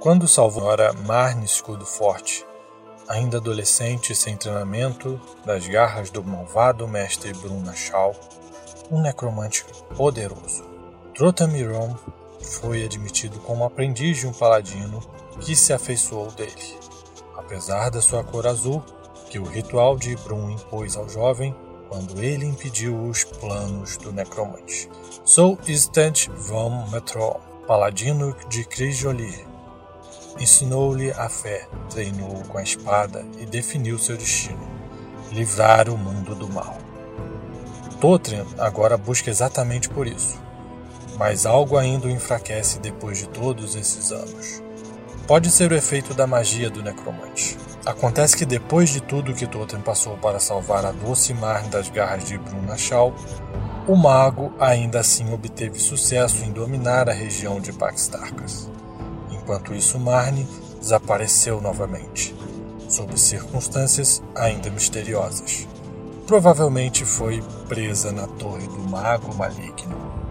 Quando salvou a senhora Marne Escudo Forte, ainda adolescente sem treinamento, das garras do malvado mestre Brunachal, um necromante poderoso, Trotamiron foi admitido como aprendiz de um paladino que se afeiçoou dele. Apesar da sua cor azul, que o ritual de Brun impôs ao jovem, quando ele impediu os planos do necromante. Sou Istant von Metro, paladino de Cris-Jolie. Ensinou-lhe a fé, treinou com a espada e definiu seu destino: livrar o mundo do mal. Totrin agora busca exatamente por isso, mas algo ainda o enfraquece depois de todos esses anos. Pode ser o efeito da magia do necromante. Acontece que depois de tudo que Totem passou para salvar a doce mar das garras de Bruna Shaw, o mago ainda assim obteve sucesso em dominar a região de Paxtarcas. Enquanto isso, Marne desapareceu novamente, sob circunstâncias ainda misteriosas. Provavelmente foi presa na Torre do Mago Maligno.